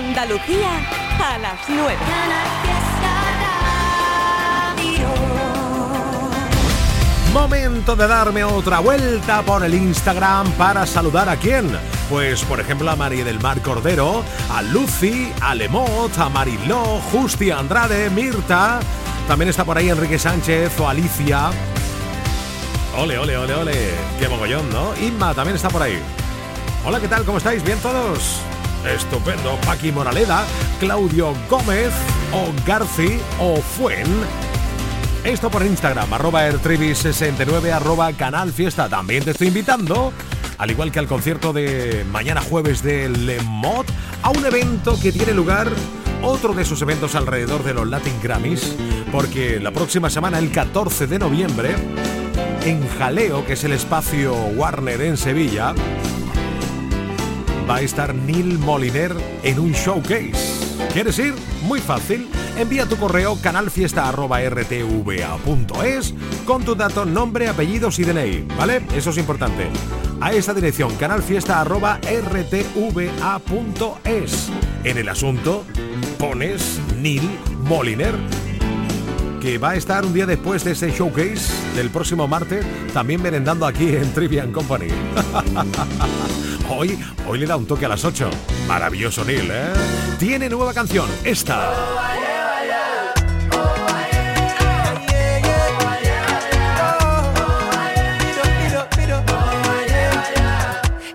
Andalucía a las 9. Momento de darme otra vuelta por el Instagram para saludar a quién. Pues por ejemplo a María del Mar Cordero, a Lucy, a Lemot, a Mariló, Justi Andrade, Mirta. También está por ahí Enrique Sánchez o Alicia. Ole, ole, ole, ole. Qué mogollón, ¿no? Inma también está por ahí. Hola, ¿qué tal? ¿Cómo estáis? ¿Bien todos? Estupendo. Paqui Moraleda, Claudio Gómez, o Garci, o Fuen. Esto por Instagram, arroba ertrivis69, arroba canal fiesta. También te estoy invitando, al igual que al concierto de mañana jueves de Le Mod, a un evento que tiene lugar, otro de esos eventos alrededor de los Latin Grammys, porque la próxima semana, el 14 de noviembre, en Jaleo, que es el espacio Warner en Sevilla, va a estar Neil Moliner en un showcase. ¿Quieres ir? Muy fácil. Envía tu correo canalfiesta.rtva.es con tu dato, nombre, apellidos y DNI, ¿vale? Eso es importante. A esa dirección, canalfiesta.rtva.es. En el asunto pones Neil Moliner que va a estar un día después de ese showcase del próximo martes, también merendando aquí en Trivian Company. hoy, hoy le da un toque a las 8. Maravilloso Neil, ¿eh? Tiene nueva canción, esta.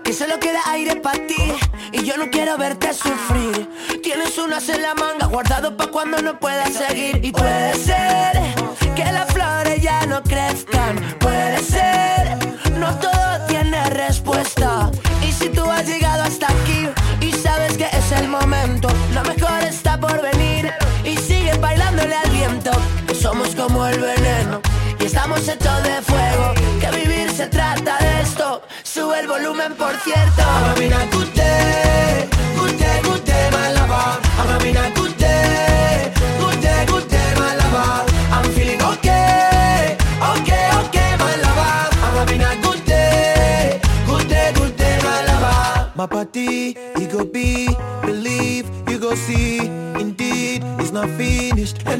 Que solo queda aire para ti y yo no quiero verte sufrir. Tienes unas en la manga guardado pa' cuando no puedas seguir. Y puede ser como el veneno. Y estamos hechos de fuego, que vivir se trata de esto. Sube el volumen, por cierto.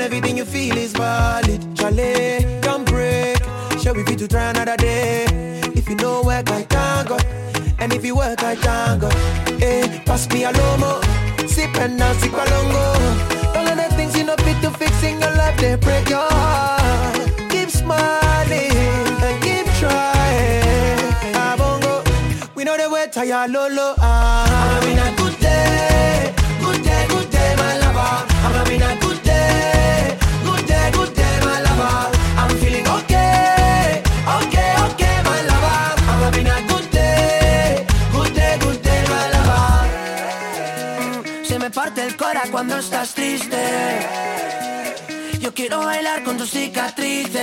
Everything you feel is valid. Chalet, don't break. Shall we be to try another day? If you know work, I can't. And if you work, I can't go. Hey, pass me a lomo. Sip and now sip alongo. All of the things you know fit to fix in your life, they break your heart. Keep smiling and keep trying. Abongo, we know the way tired lolo. Ah. El cora cuando estás triste. Yo quiero bailar con tus cicatrices.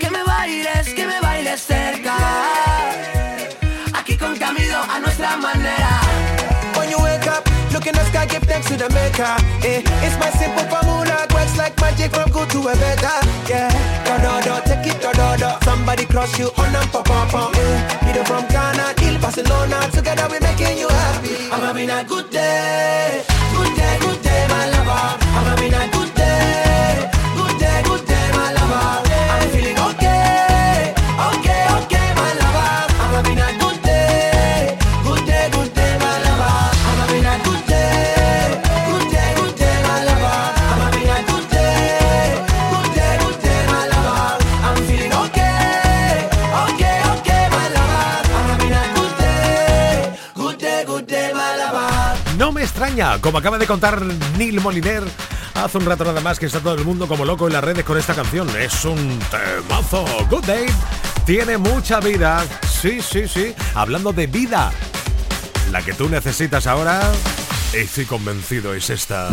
Que me bailes, que me bailes cerca. Aquí con Camilo a nuestra manera. When you wake up, look in the sky, give thanks to the maker. Eh, it's my simple formula, works like magic from good to a better. Yeah, do do do, take it do do do. Somebody cross you on and pop pop pop. Eh, Peter from Ghana, till Barcelona, together we making you happy. I'm having a good day, como acaba de contar Neil Moliner hace un rato nada más que está todo el mundo como loco en las redes con esta canción. Es un temazo. Good Day tiene mucha vida. Sí, sí, sí. Hablando de vida, la que tú necesitas ahora, estoy convencido, es esta.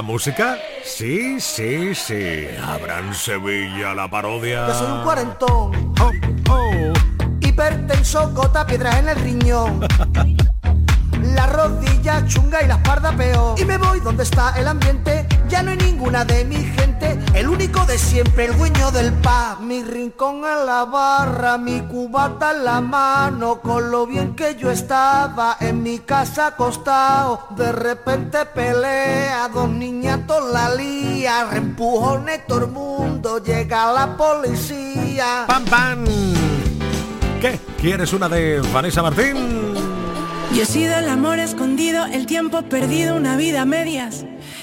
La música. Sí, sí, sí. Habrán Sevilla la parodia. Yo soy un cuarentón, Oh, oh. hipertenso, gota, piedras en el riñón. La rodilla chunga y la espalda peor. Y me voy donde está el ambiente. Ya no hay ninguna de mi gente. El único de siempre, el dueño del pub. Mi rincón en la barra, mi cubata en la mano. Con lo bien que yo estaba en mi casa acostado. De repente pelea, dos niñatos la lía. Reempujones todo el mundo, llega la policía. ¡Pam, pam! ¿Qué? ¿Quieres una de Vanessa Martín? Yo he sido el amor escondido, el tiempo perdido, una vida a medias.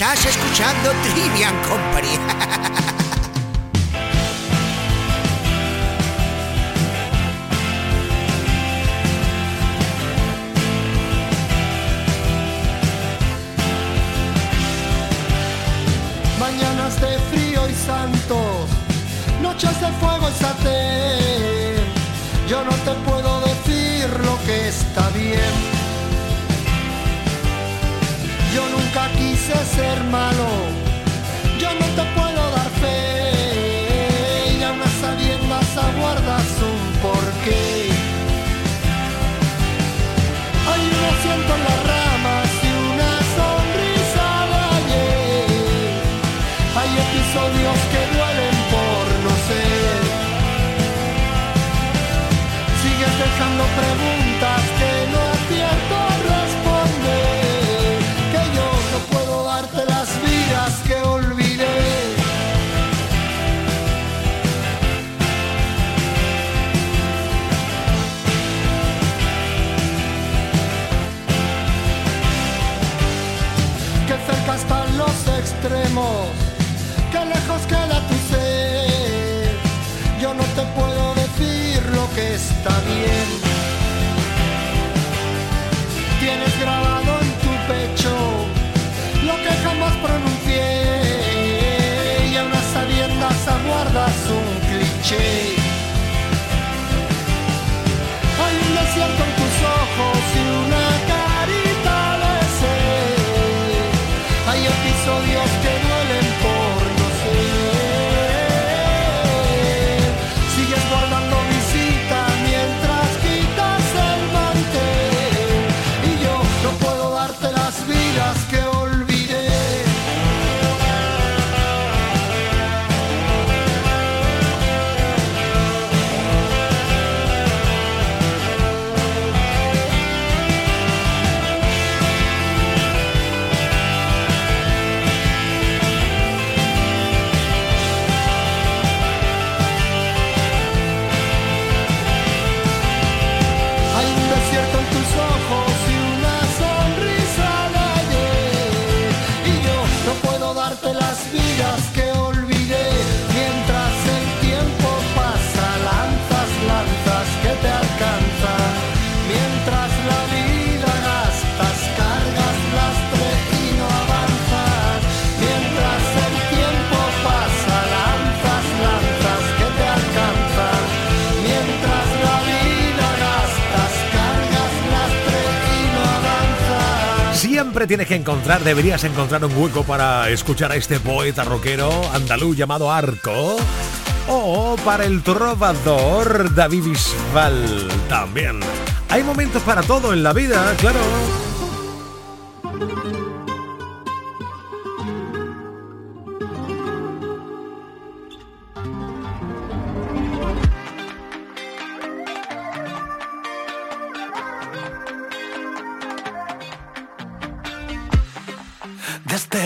Estás escuchando Trivian Company. malo, que lejos queda tu ser. Yo no te puedo decir lo que está bien. Tienes que encontrar, deberías encontrar un hueco para escuchar a este poeta rockero andaluz llamado Arco. O para el trovador David Bisbal también. Hay momentos para todo en la vida, claro.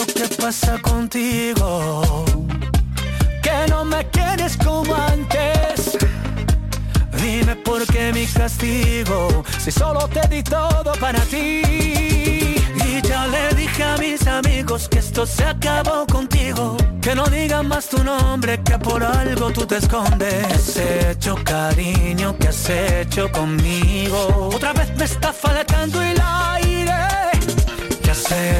Lo que pasa contigo? Que no me quieres como antes. Dime por qué mi contigo si solo te di todo para ti? Y ya le dije a mis amigos que esto se acabó contigo. Que no digan más tu nombre, que por algo tú te escondes. ¿Qué has hecho, cariño? ¿Qué has hecho conmigo? Otra vez me está faltando el aire.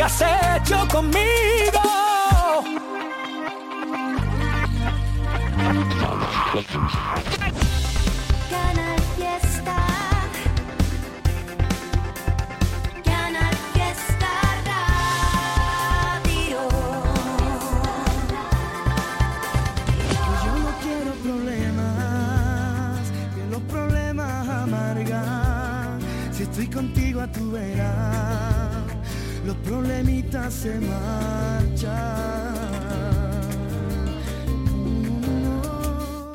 ¿Qué has hecho conmigo? Canal se marchan.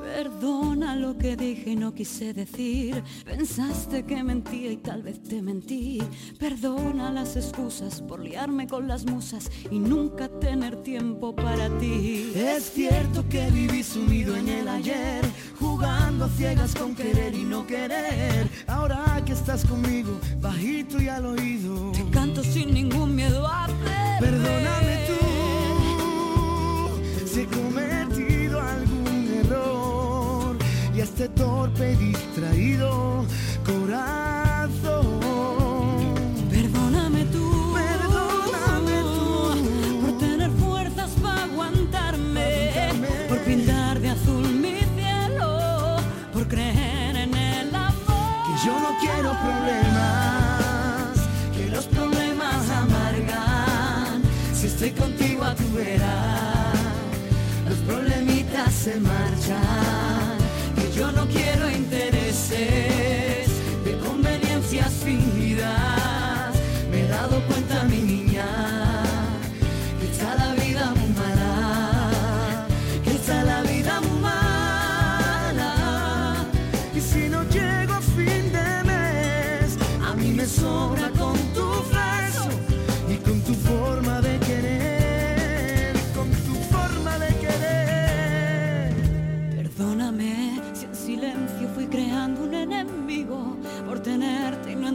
Perdona lo que dije y no quise decir. Pensaste que mentía y tal vez te mentí. Perdona las excusas por liarme con las musas y nunca tener tiempo para ti. Es cierto que viví sumido en el ayer, jugando a ciegas con querer y no querer. Ahora que estás conmigo, bajito y al oído, Te canto sin ningún miedo a. perdóname tú si he cometido algún error y este torpe distraído corazón. Contigo a tu vera, los problemitas se marchan. Que yo no quiero intereses de conveniencias fingidas. Me he dado cuenta, mi niña,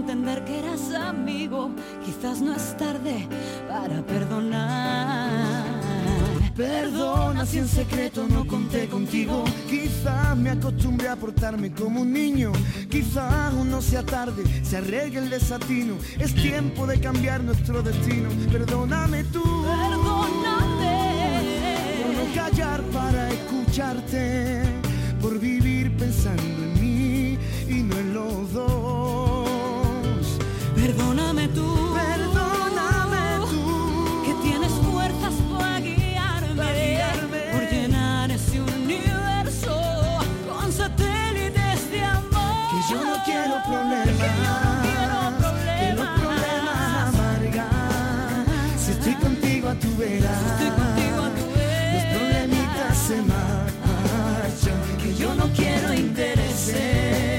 entender que eras amigo. Quizás no es tarde para perdonar. Perdona si en secreto no conté contigo. Quizás me acostumbré a portarme como un niño. Quizás aún no sea tarde, se arregle el desatino. Es tiempo de cambiar nuestro destino. Perdóname tú. Perdóname. Por no callar para escucharte. Por vivir pensando en mí y no en los dos. Perdóname tú. Perdóname tú. Que tienes fuerzas para guiarme, por llenar ese universo con satélites de amor. Que yo no quiero problemas. Que los problemas amargan. Si estoy contigo a tu vera. Estoy contigo a tu vera. Los problemitas se marchan. Que yo no quiero intereses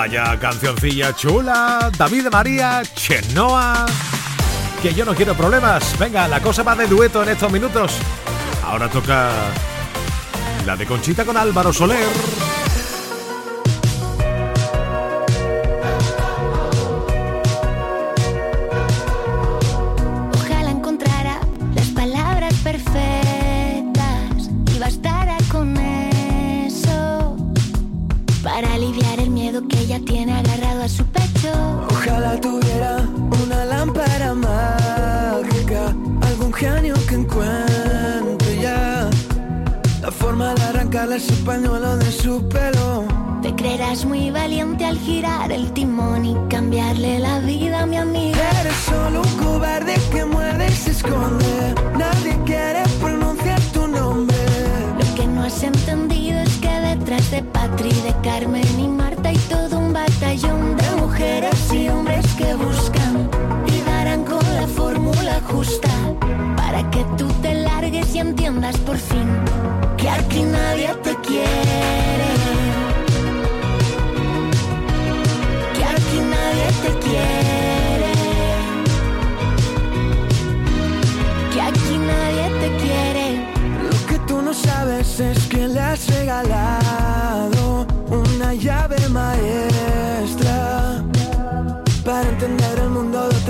Vaya cancioncilla chula. David María, Chenoa. Que yo no quiero problemas. Venga, la cosa va de dueto en estos minutos. Ahora toca la de Conchita con Álvaro Soler.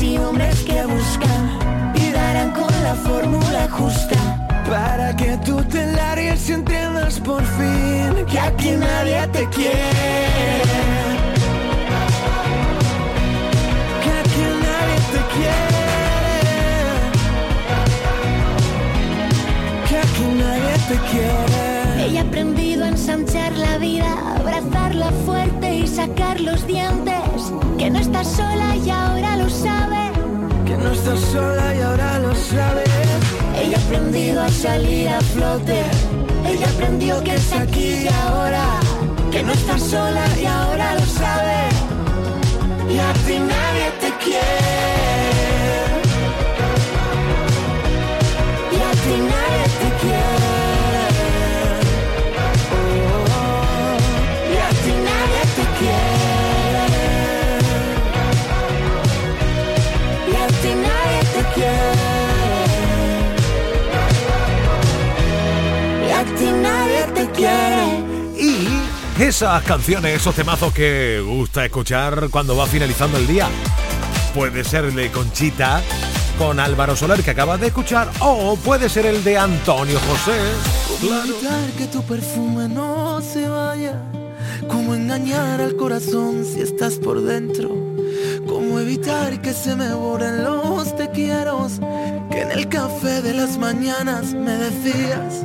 mujeres y hombres que buscan y darán con la fórmula justa. Para que tú te largues y entiendas por fin que aquí nadie te quiere. Que aquí nadie te quiere. Que aquí nadie te quiere. Ella ha aprendido a ensanchar la vida, abrazarla fuerte y sacar los dientes. Que no estás sola y ahora lo sabe. Sola y ahora lo. Ella aprendido a salir a flote. Ella aprendió que es aquí y ahora. Que no estás sola y ahora lo sabe. Y a ti nadie te esas canciones, esos temazos que gusta escuchar cuando va finalizando el día. Puede ser de Conchita con Álvaro Soler que acabas de escuchar o puede ser el de Antonio José. ¿Cómo evitar que tu perfume no se vaya? ¿Cómo engañar al corazón si estás por dentro? ¿Cómo evitar que se me borren los te quiero? Que en el café de las mañanas me decías.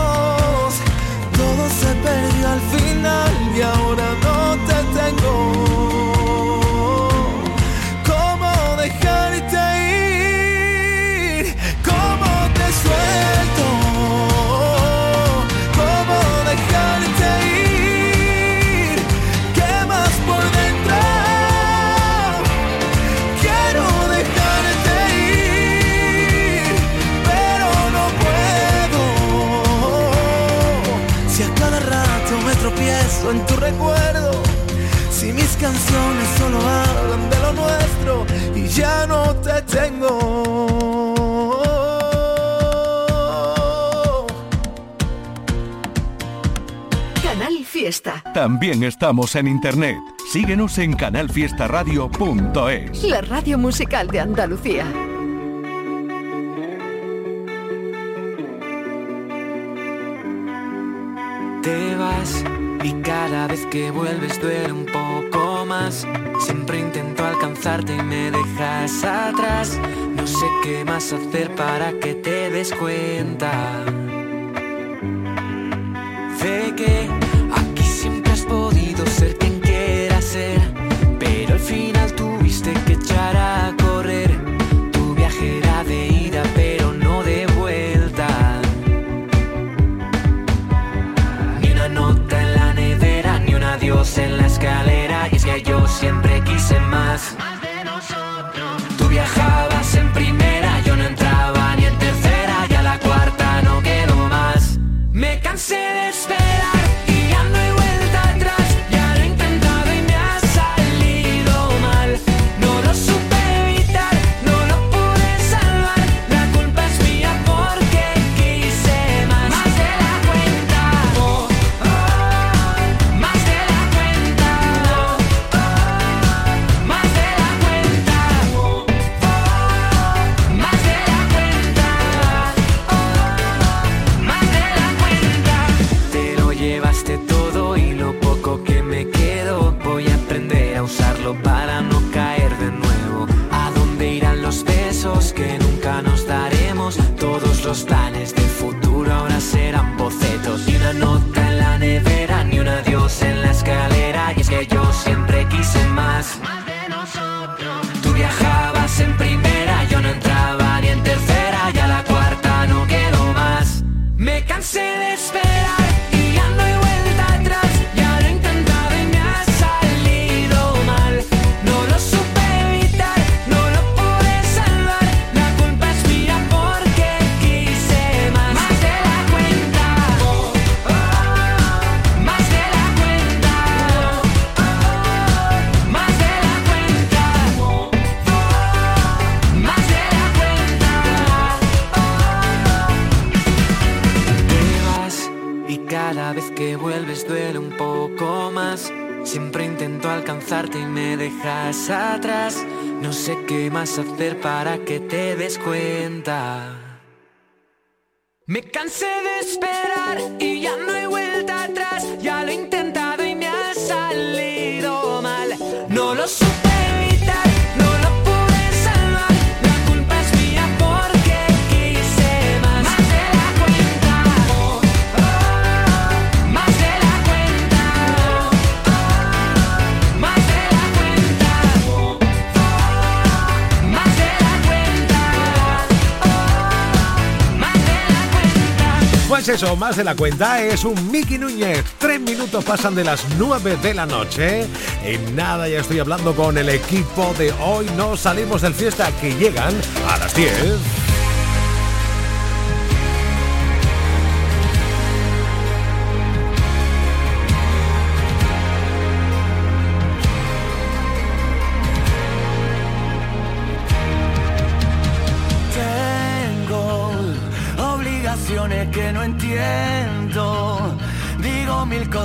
al final y ahora canciones solo hablan de lo nuestro y ya no te tengo. Canal Fiesta. También estamos en internet. Síguenos en canalfiestaradio.es. La radio musical de Andalucía. Te vas y cada vez que vuelves duele un poco Siempre intento alcanzarte y me dejas atrás. No sé qué más hacer para que te des cuenta. Que y me dejas atrás. No sé qué más hacer para que te des cuenta. Me cansé de esperar y ya no hay vuelta atrás. Ya lo Pues eso, más de la cuenta es un Miki Núñez. Tres minutos pasan de las nueve de la noche. En nada ya estoy hablando con el equipo de hoy. No salimos del fiesta que llegan a las 10.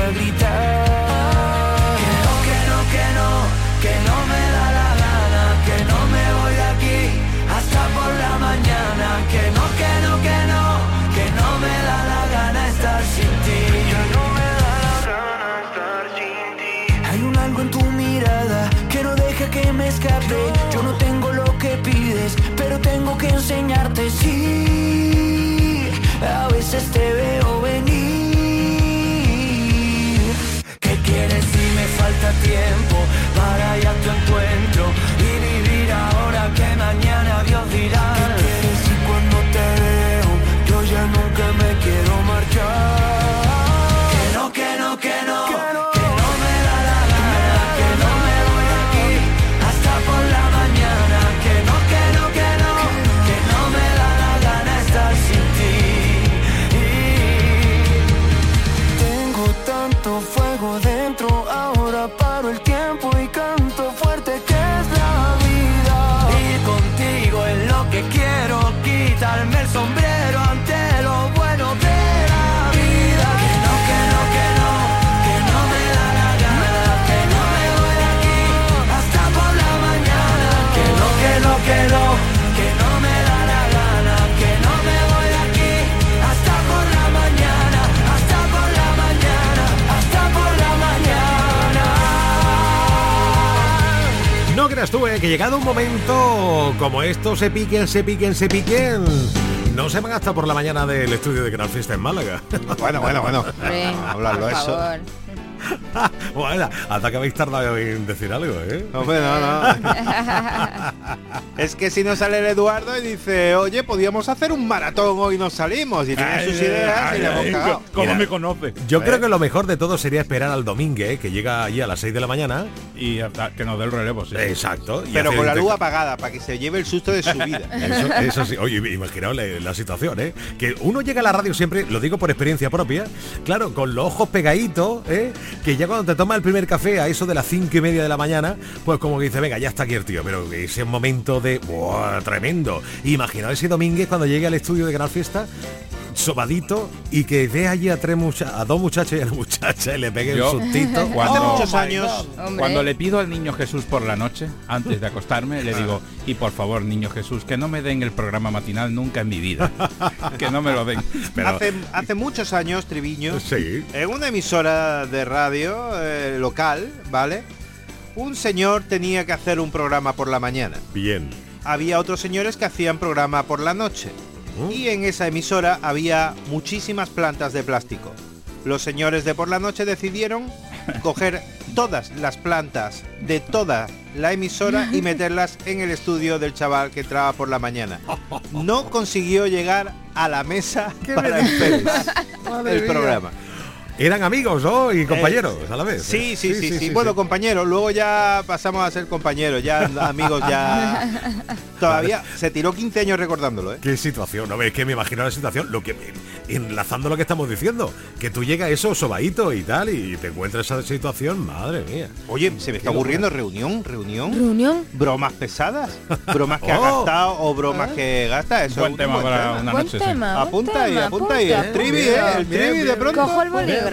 Argumentos para gritar. Creas tú, eh, que llegado un momento como esto, se piquen, se piquen, se piquen. No se van hasta por la mañana del estudio de Canal Fiesta en Málaga. Bueno, bueno, bueno. Hablarlo por eso. favor. bueno, hasta que habéis tardado en decir algo, ¿eh? Hombre, no, no. es que si no sale el Eduardo y dice, oye, podíamos hacer un maratón hoy nos salimos y tiene sus ideas y le hemos. Mira, me conoce? Yo creo que lo mejor de todo sería esperar al domingo, ¿eh? que llega allí a las 6 de la mañana. Y hasta que nos dé el relevo, sí. Exacto. y Pero con la luz apagada, para que se lleve el susto de su vida. Eso, eso sí, oye, imaginaos la, la situación, ¿eh? Que uno llega a la radio siempre, lo digo por experiencia propia, claro, con los ojos pegaditos, ¿eh? Que ya cuando te toma el primer café a eso de las cinco y media de la mañana, pues como que dice, venga, ya está aquí el tío, pero ese momento de, ¡buah, tremendo! Imaginaos ese domingo cuando llegue al estudio de Canal Fiesta, sobadito, y que ve allí a tres mucha- a dos muchachos y a una muchacha y le pegue Yo, un sustito. cuando, muchos años. Cuando le pido al niño Jesús por la noche, antes de acostarme, le digo, y por favor, niño Jesús, que no me den el programa matinal nunca en mi vida. que no me lo den. Pero hace, hace muchos años, Triviño, Sí. en una emisora de radio eh, local, ¿vale? Un señor tenía que hacer un programa por la mañana. Bien. Había otros señores que hacían programa por la noche. Y en esa emisora había muchísimas plantas de plástico. Los señores de por la noche decidieron coger todas las plantas de toda la emisora y meterlas en el estudio del chaval que entraba por la mañana. No consiguió llegar a la mesa para el programa. Eran amigos, ¿no? Y compañeros Eh, a la vez. Sí, sí, sí, sí. Bueno, compañeros, luego ya pasamos a ser compañeros, ya amigos, ya... Todavía se tiró 15 años recordándolo, ¿eh? Qué situación, no es que me imagino la situación, lo que enlazando lo que estamos diciendo, que tú llegas eso sobadito y tal y te encuentras esa situación, madre mía. Oye, se me está ocurriendo reunión, reunión. ¿Reunión? Bromas pesadas, bromas que ha Oh. gastado o bromas que gasta, eso Buen es un tema buen para tema. una Buen noche. sí. tema, buen Apunta ahí, tema, apunta ahí, el trivi, ¿eh? El trivi de pronto. Cojo el bolígrafo.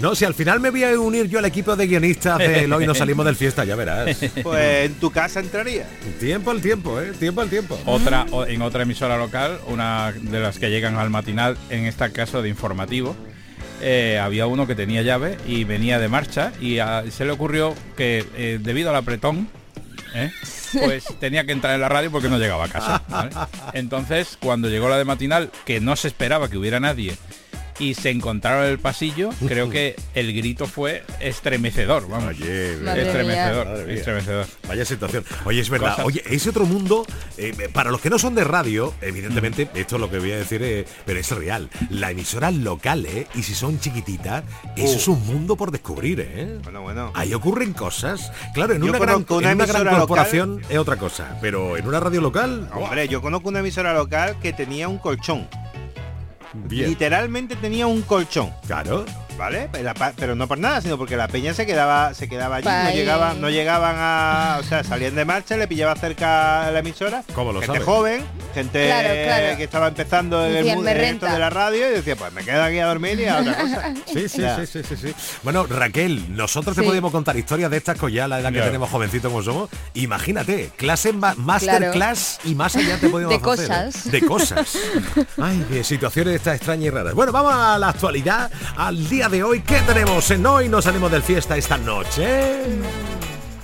No, si al final me voy a unir yo al equipo de guionistas de Hoy nos salimos del fiesta, ya verás. Pues en tu casa entraría. Tiempo al tiempo, ¿eh? Tiempo al tiempo. Otra, en otra emisora local, una de las que llegan al matinal, en este caso de informativo, eh, había uno que tenía llave y venía de marcha y a- se le ocurrió que eh, debido al apretón, ¿eh? pues tenía que entrar en la radio porque no llegaba a casa. ¿vale? Entonces, cuando llegó la de matinal, que no se esperaba que hubiera nadie, y se encontraron en el pasillo, creo que el grito fue estremecedor, vamos. Oye, estremecedor, estremecedor. Vaya situación. Oye, es verdad. Cosas. Oye, ese otro mundo, eh, para los que no son de radio, evidentemente, esto es lo que voy a decir, eh, pero es real. La emisora local, ¿eh? Y si son chiquititas, eso Uh. es un mundo por descubrir, ¿eh? Bueno, bueno. Ahí ocurren cosas. Claro, en Yo una gran, una en una gran corporación es otra cosa, pero en una radio local, Hombre, yo conozco una emisora local que tenía un colchón. Bien. Literalmente tenía un colchón. Claro. ¿Vale? Pero, no por nada, sino porque la peña se quedaba, se quedaba allí, no llegaban, no llegaban a. O sea, salían de marcha, le pillaba cerca la emisora. ¿Cómo lo gente sabes? joven, gente Claro, claro. que estaba empezando en el mundo de la radio y decía, pues me quedo aquí a dormir y a otra cosa. Sí, sí, sí, sí, sí, sí. Bueno, Raquel, nosotros te podemos contar historias de estas con ya la edad que tenemos jovencito como somos. Imagínate, clase ma- masterclass y más allá te podemos De hacer, ¿eh? cosas. De cosas. Ay, de situaciones estas extrañas y raras. Bueno, vamos a la actualidad, al día de hoy. ¿Qué tenemos en hoy? Nos salimos del fiesta esta noche.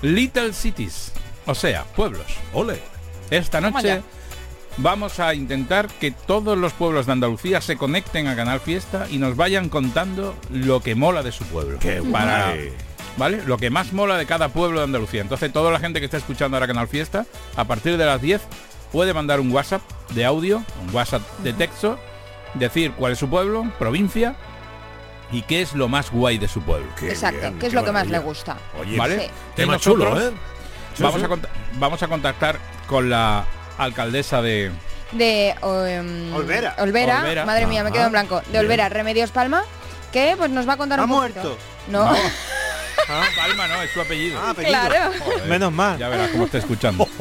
Little Cities, o sea, pueblos. Ole. Esta noche vamos a intentar que todos los pueblos de Andalucía se conecten a Canal Fiesta y nos vayan contando lo que mola de su pueblo. Qué Para, guay. ¿Vale? Lo que más mola de cada pueblo de Andalucía. Entonces, toda la gente que está escuchando ahora Canal Fiesta, a partir de las 10, puede mandar un WhatsApp de audio, un WhatsApp de texto, decir cuál es su pueblo, provincia y qué es lo más guay de su pueblo. Qué Exacto, bien, que es qué lo que más le gusta. Oye, ¿Vale? Sí. Tema nosotros chulo, ¿eh? Vamos, sí. a vamos a contactar con la alcaldesa de, De um, Olvera. Olvera. Olvera. Madre mía, me quedo en blanco. De Bien. Olvera, Remedios Palma, que pues nos va a contar ¿Ha un poquito. muerto? No, Ah, Palma no, es su apellido. Ah, apellido. claro. Joder, Menos mal. Ya verás cómo está escuchando.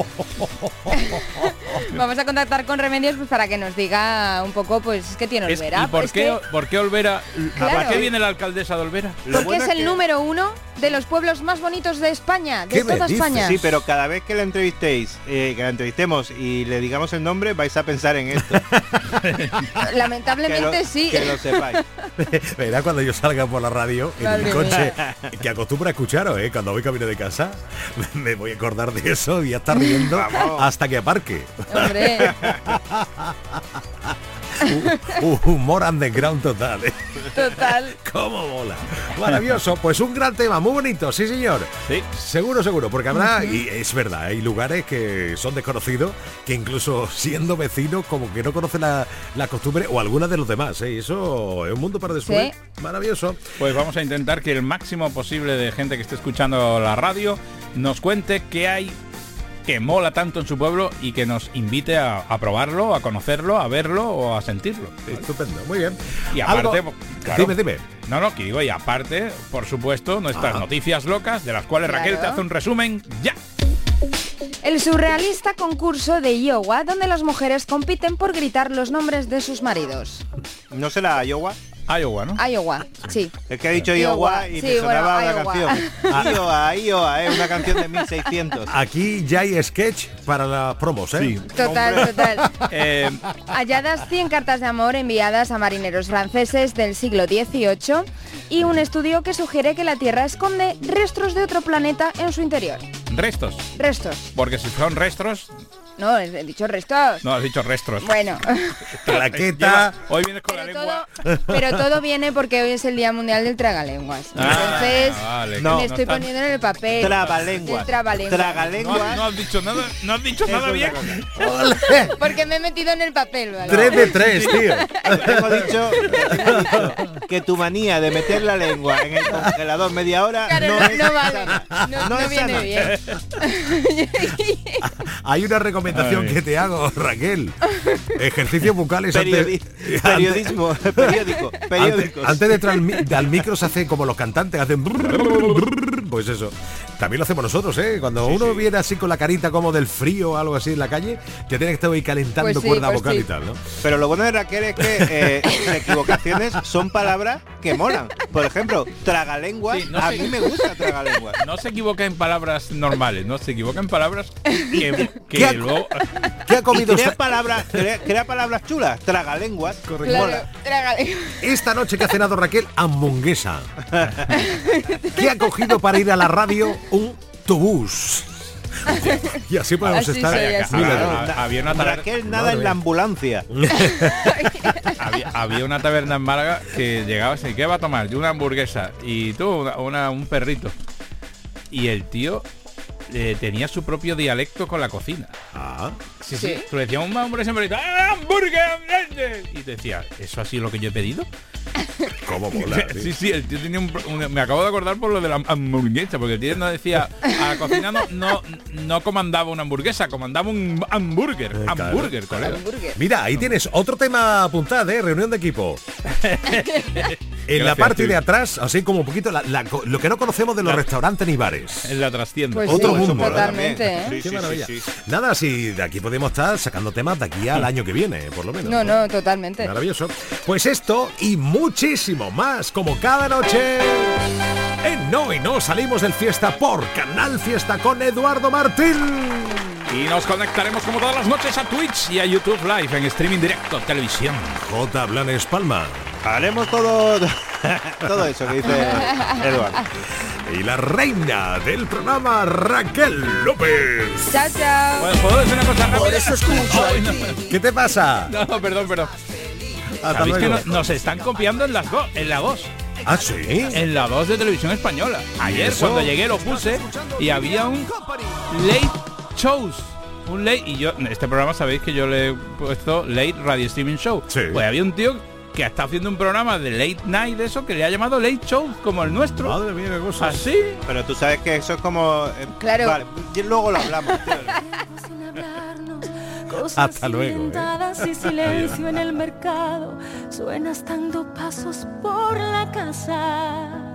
Vamos a contactar con Remedios pues, para que nos diga un poco pues qué tiene Es- Olvera. ¿Y por Es qué, que- por qué Olvera? Claro. ¿Para qué viene la alcaldesa de Olvera? Lo porque bueno es el que- número uno de los pueblos más bonitos de España, de ¿Qué me toda? España. Sí, pero cada vez que la entrevistéis, eh, que la entrevistemos y le digamos el nombre, vais a pensar en esto. que, Lamentablemente lo, sí. que lo sepáis. Verá cuando yo salga por la radio en el coche, que acostumbro a escucharos, ¿eh? Cuando voy camino de casa, me voy a acordar de eso y a estar riendo Vamos. hasta que aparque. Hombre, Humor underground total, ¿eh? total. ¡Cómo mola! Maravilloso, pues un gran tema, muy bonito, sí señor. Sí. Seguro, seguro, porque habrá, y es verdad, hay lugares que son desconocidos, que incluso siendo vecinos, como que no conocen la, la costumbre o alguna de los demás, ¿eh? Y eso es un mundo para descubrir. Maravilloso. Pues vamos a intentar que el máximo posible de gente que esté escuchando la radio nos cuente qué hay que mola tanto en su pueblo y que nos invite a, a probarlo, a conocerlo, a verlo o a sentirlo. Estupendo, muy bien. Y aparte, Algo- claro, Dime, dime. No, no, que digo, y aparte, por supuesto, nuestras Ah. noticias locas, de las cuales Raquel te hace un resumen ya. El surrealista concurso de Iowa donde las mujeres compiten por gritar los nombres de sus maridos. ¿No será Iowa? Iowa, ¿no? Iowa, sí. Es que ha dicho Iowa, Iowa y sí, me sonaba bueno, una Iowa. canción. Iowa, Iowa, es una canción de 1600. Aquí ya hay sketch para las promos, ¿eh? Total, Hombre. total. Eh, Halladas 100 cartas de amor enviadas a marineros franceses del siglo XVIII y un estudio que sugiere que la Tierra esconde restos de otro planeta en su interior. restos. Restos. Porque si son restos, No, he dicho restos. no has dicho restos. Bueno, Claqueta. Hoy vienes con la lengua. todo, pero todo viene porque hoy es el Día Mundial del Tragalenguas. Ah, Entonces, vale, No, me estoy poniendo en el papel. Trabalenguas. trabalenguas. Tragalenguas. No, no has dicho nada, no has dicho nada bien. Porque me he metido en el papel, ¿vale? Tres de tres, tío. Tengo dicho, tengo dicho que tu manía de meter la lengua en el congelador media hora Claro, no, no, es no vale. sana. No, No no es viene sana. bien. Hay una recomendación Ay. que te hago, Raquel. Ejercicios bucales Periodi- antes, periodismo, periódico, antes, periódicos. antes de entrar al, mi- al micro se hace como los cantantes, hacen... Pues eso. También lo hacemos nosotros, ¿eh? Cuando uno viene así con la carita como del frío o algo así en la calle, ya tiene que estar ahí calentando Pues sí, cuerda pues vocal sí. y tal, ¿no? Pero lo bueno de Raquel es que eh, las equivocaciones son palabras que molan. Por ejemplo, tragalenguas. Sí, no a mí me gusta tragalenguas. No se equivoca en palabras normales, no se equivoca en palabras que, que ¿Qué ha- luego... ¿Qué ha comido crea palabras, crea, crea palabras chulas, tragalenguas. Claro, esta noche que ha cenado Raquel? Hamburguesa. ¿Qué ha cogido para ir a la radio? Un tubús. Y así podemos Así estar. soy, así había una taberna, Raquel nada Madre en la ambulancia. había, había una taberna en Málaga que llegaba así, ¿qué va a tomar? Yo una hamburguesa y tú una- una- un perrito. Y el tío eh, tenía su propio dialecto con la cocina. Ah, Sí, sí. Sí. Tú le decías un hamburguesa en perrito, ¡Ah, hamburguesa! Y te decía, ¿eso ha sido lo que yo he pedido? Cómo mola. tío. Sí, sí, el tío tenía un, Me acabo de acordar por lo de la hamburguesa, porque el tío no decía, a la cocina no, no, no comandaba una hamburguesa, comandaba un hamburger. Eh, claro, hamburger, colega. Hamburguer. Mira, ahí tienes otro tema apuntado, ¿eh? Reunión de equipo. en la parte de atrás, así como un poquito, la- la lo que no conocemos de los La- restaurantes ni bares. En la trastienda. Pues Otro sí, mundo, ¿verdad? totalmente. ¿eh? Sí, Qué sí, sí, maravilla. sí. Nada, si de aquí podemos estar sacando temas de aquí al año que viene, por lo menos. No, no, totalmente. Maravilloso. Pues esto y muchísimo más, como cada noche. En No y No salimos del fiesta por Canal Fiesta con Eduardo Martín. Y nos conectaremos como todas las noches a Twitch y a YouTube Live en streaming directo, televisión. J. Blanes Palma. Haremos todo, todo eso que dice Eduardo. Y la reina del programa, Raquel López. Chao, chao. Bueno, ¿Puedo decir una cosa rápida? Por eso escucho Ay, no. ¿Qué te pasa? No, perdón, perdón. Hasta ¿Sabéis que nos están copiando en las dos, en la 2? Ah, sí. En la 2 de televisión española. Ayer cuando llegué lo puse y había un late shows. Un late y yo este programa sabéis que yo le he puesto late radio streaming show. Sí. Pues había un tío que está haciendo un programa de late night de eso que le ha llamado late show como el nuestro. Madre mía, qué cosa. Así. Pero tú sabes que eso es como... eh, Claro. Vale, y luego lo hablamos. tío. sin hablarnos. Cosas Hasta luego, ¿eh? y silencio en el mercado. Suenas dando pasos por la casa.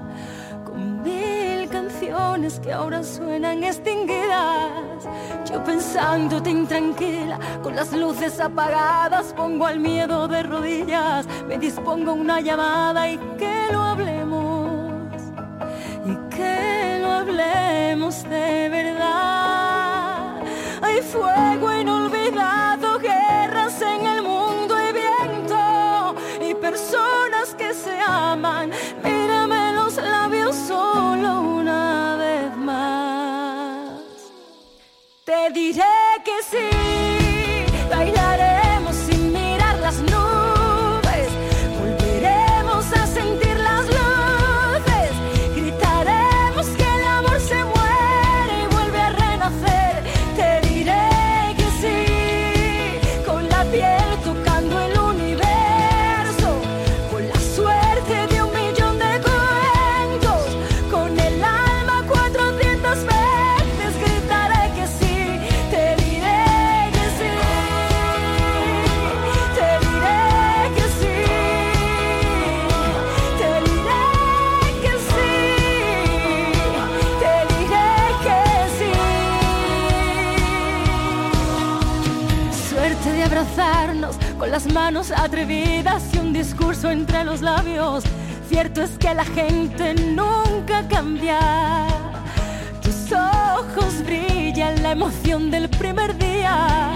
Mil canciones que ahora suenan extinguidas. Yo pensándote intranquila, con las luces apagadas, pongo al miedo de rodillas. Me dispongo una llamada y que lo hablemos y que lo hablemos de verdad. Hay fuego inolvidado, atrevidas y un discurso entre los labios. Cierto es que la gente nunca cambia. Tus ojos brillan la emoción del primer día.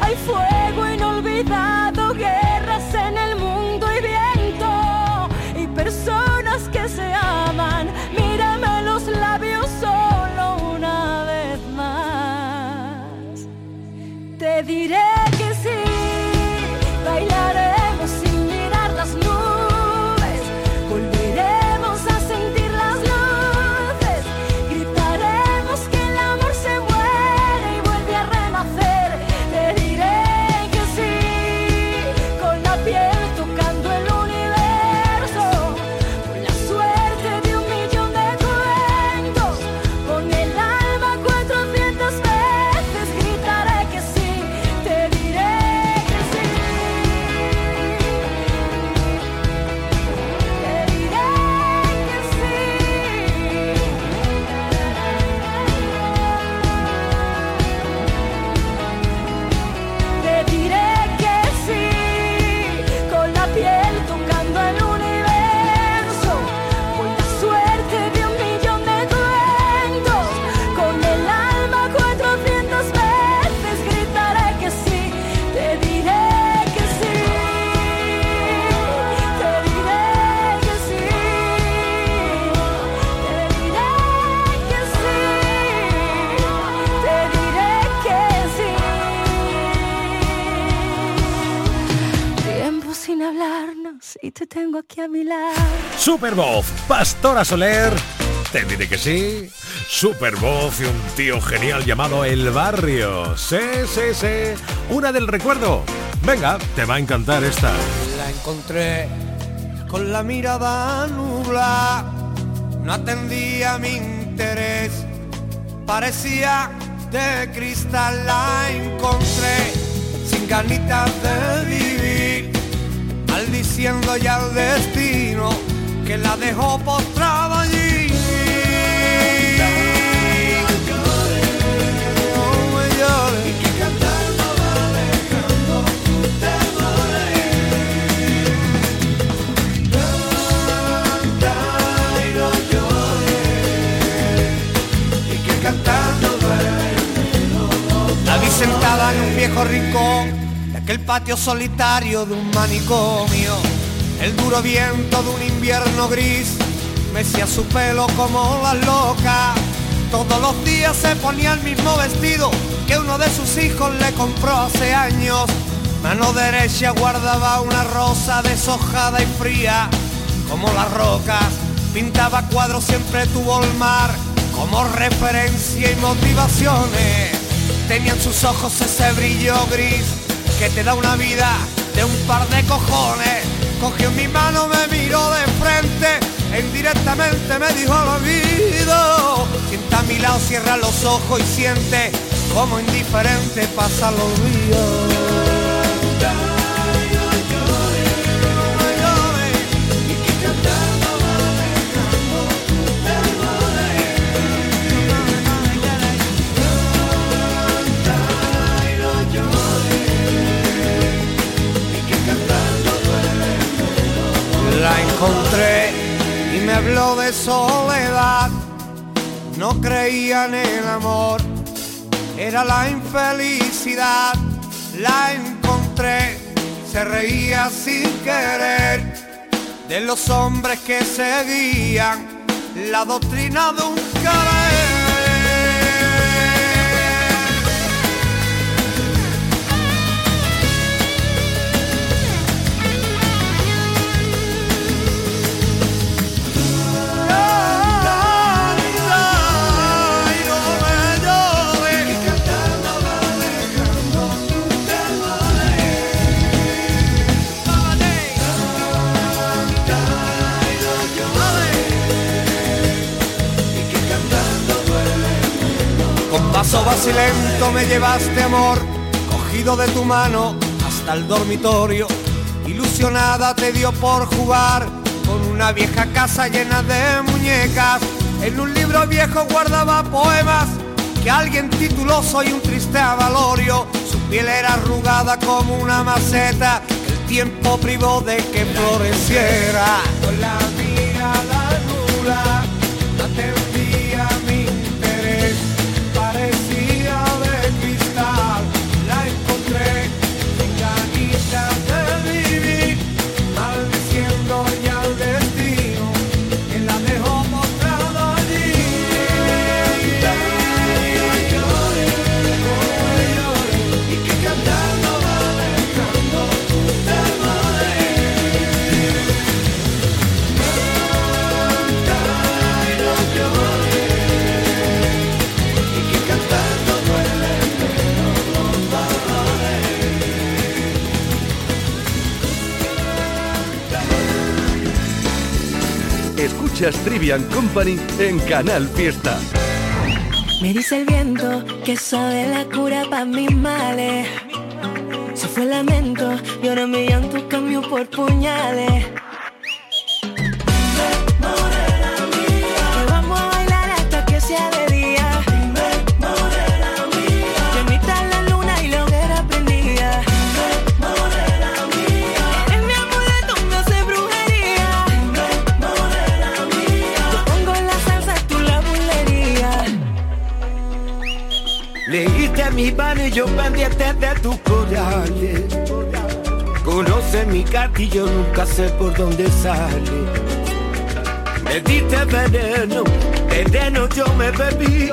Hay fuego inolvidado, guerras Supervoz, Pastora Soler. Te diré que sí. Supervoz y un tío genial llamado El Barrio. Sí, sí. Una del recuerdo. Venga, te va a encantar esta. La encontré con la mirada nubla, no atendía mi interés, parecía de cristal. La encontré sin ganitas de vivir, maldiciendo ya el destino que la dejó postrada allí. No me llores. La vi sentada en un viejo rincón de aquel patio solitario de un manicomio. El duro viento de un invierno gris mecía su pelo como la loca. Todos los días se ponía el mismo vestido que uno de sus hijos le compró hace años. Mano derecha guardaba una rosa deshojada y fría como las rocas. Pintaba cuadros, siempre tuvo el mar como referencia y motivaciones. Tenían sus ojos ese brillo gris que te da una vida de un par de cojones. Cogió mi mano, me miró de frente e indirectamente me dijo al oído. Sienta a mi lado, cierra los ojos y siente como indiferente pasa los días. Encontré y me habló de soledad. No creía en el amor, era la infelicidad. La encontré, se reía sin querer de los hombres que seguían la doctrina de un. Me llevaste amor, cogido de tu mano hasta el dormitorio. Ilusionada te dio por jugar con una vieja casa llena de muñecas. En un libro viejo guardaba poemas que alguien tituló Soy un triste avalorio. Su piel era arrugada como una maceta, el tiempo privó de que floreciera. Escuchas Trivian Company en Canal Fiesta. Me dice el viento que sabe la cura para mis males. Se fue el lamento y ahora mi llanto cambió por puñales. yo pendiente de tus corales. Conoce mi gatillo, nunca sé por dónde sale. Me diste veneno, veneno yo me bebí.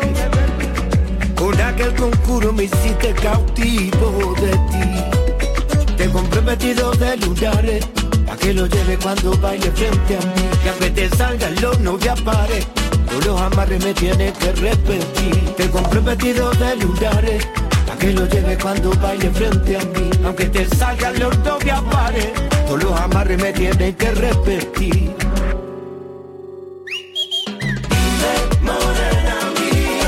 Con aquel concurso me hiciste cautivo de ti. Te compré vestido de lunares, pa' que lo lleve cuando baile frente a mí. Que a veces salgan los novios pares, no los amarres me tienes que repetir. Te compré vestido de lunares que lo lleve cuando baile frente a mí. Aunque te salga el orto me apare, todos los amarres me tienen que repetir.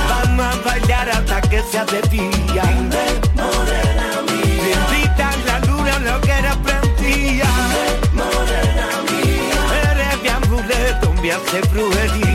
Vamos a bailar hasta que sea de día. Dime, morena mía, la luna lo que era prendía. Dime, morena mía, eres mi amuleto, me hace brujería.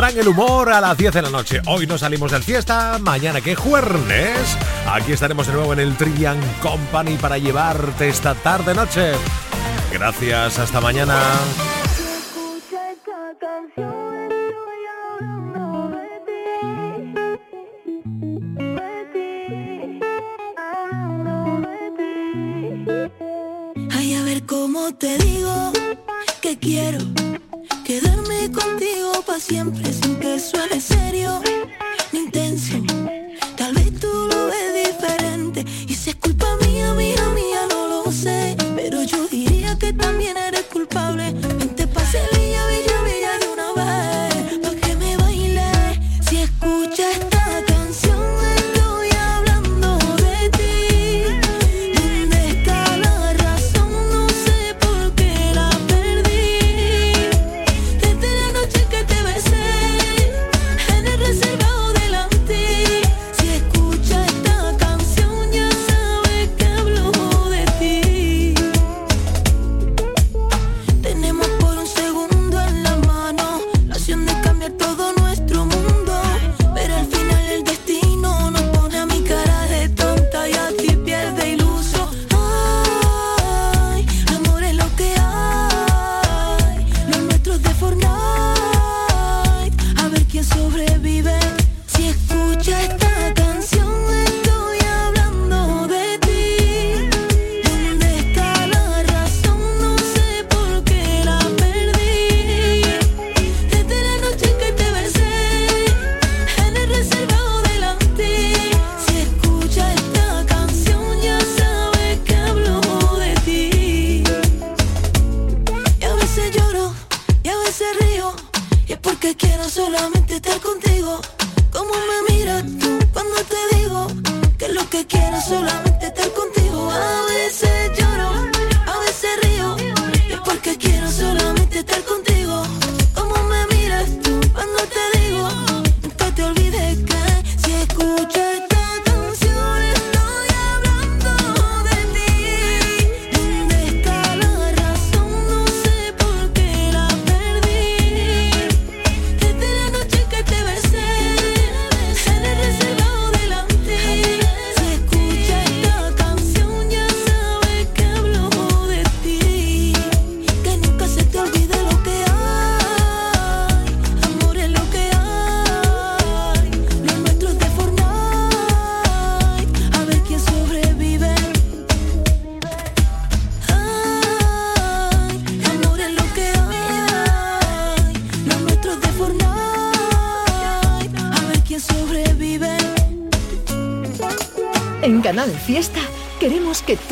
pondrán el humor a las 10 de la noche. Hoy no salimos del fiesta, mañana que jueves. Aquí estaremos de nuevo en el Trian Company para llevarte esta tarde-noche. Gracias, hasta mañana.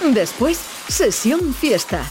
Después, sesión fiesta.